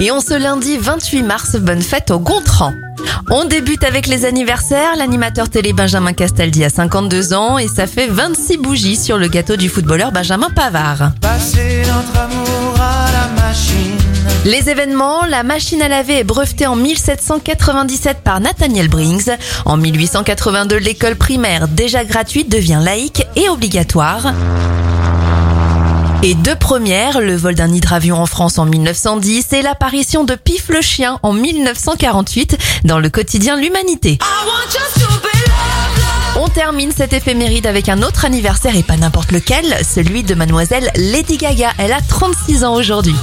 Et on ce lundi 28 mars, bonne fête au Gontran. On débute avec les anniversaires. L'animateur télé Benjamin Castaldi a 52 ans et ça fait 26 bougies sur le gâteau du footballeur Benjamin Pavard. Passer notre amour à la machine. Les événements, la machine à laver est brevetée en 1797 par Nathaniel Briggs. En 1882, l'école primaire, déjà gratuite, devient laïque et obligatoire. Et deux premières, le vol d'un hydravion en France en 1910 et l'apparition de Pif le chien en 1948 dans le quotidien L'Humanité. On termine cet éphéméride avec un autre anniversaire et pas n'importe lequel, celui de mademoiselle Lady Gaga. Elle a 36 ans aujourd'hui.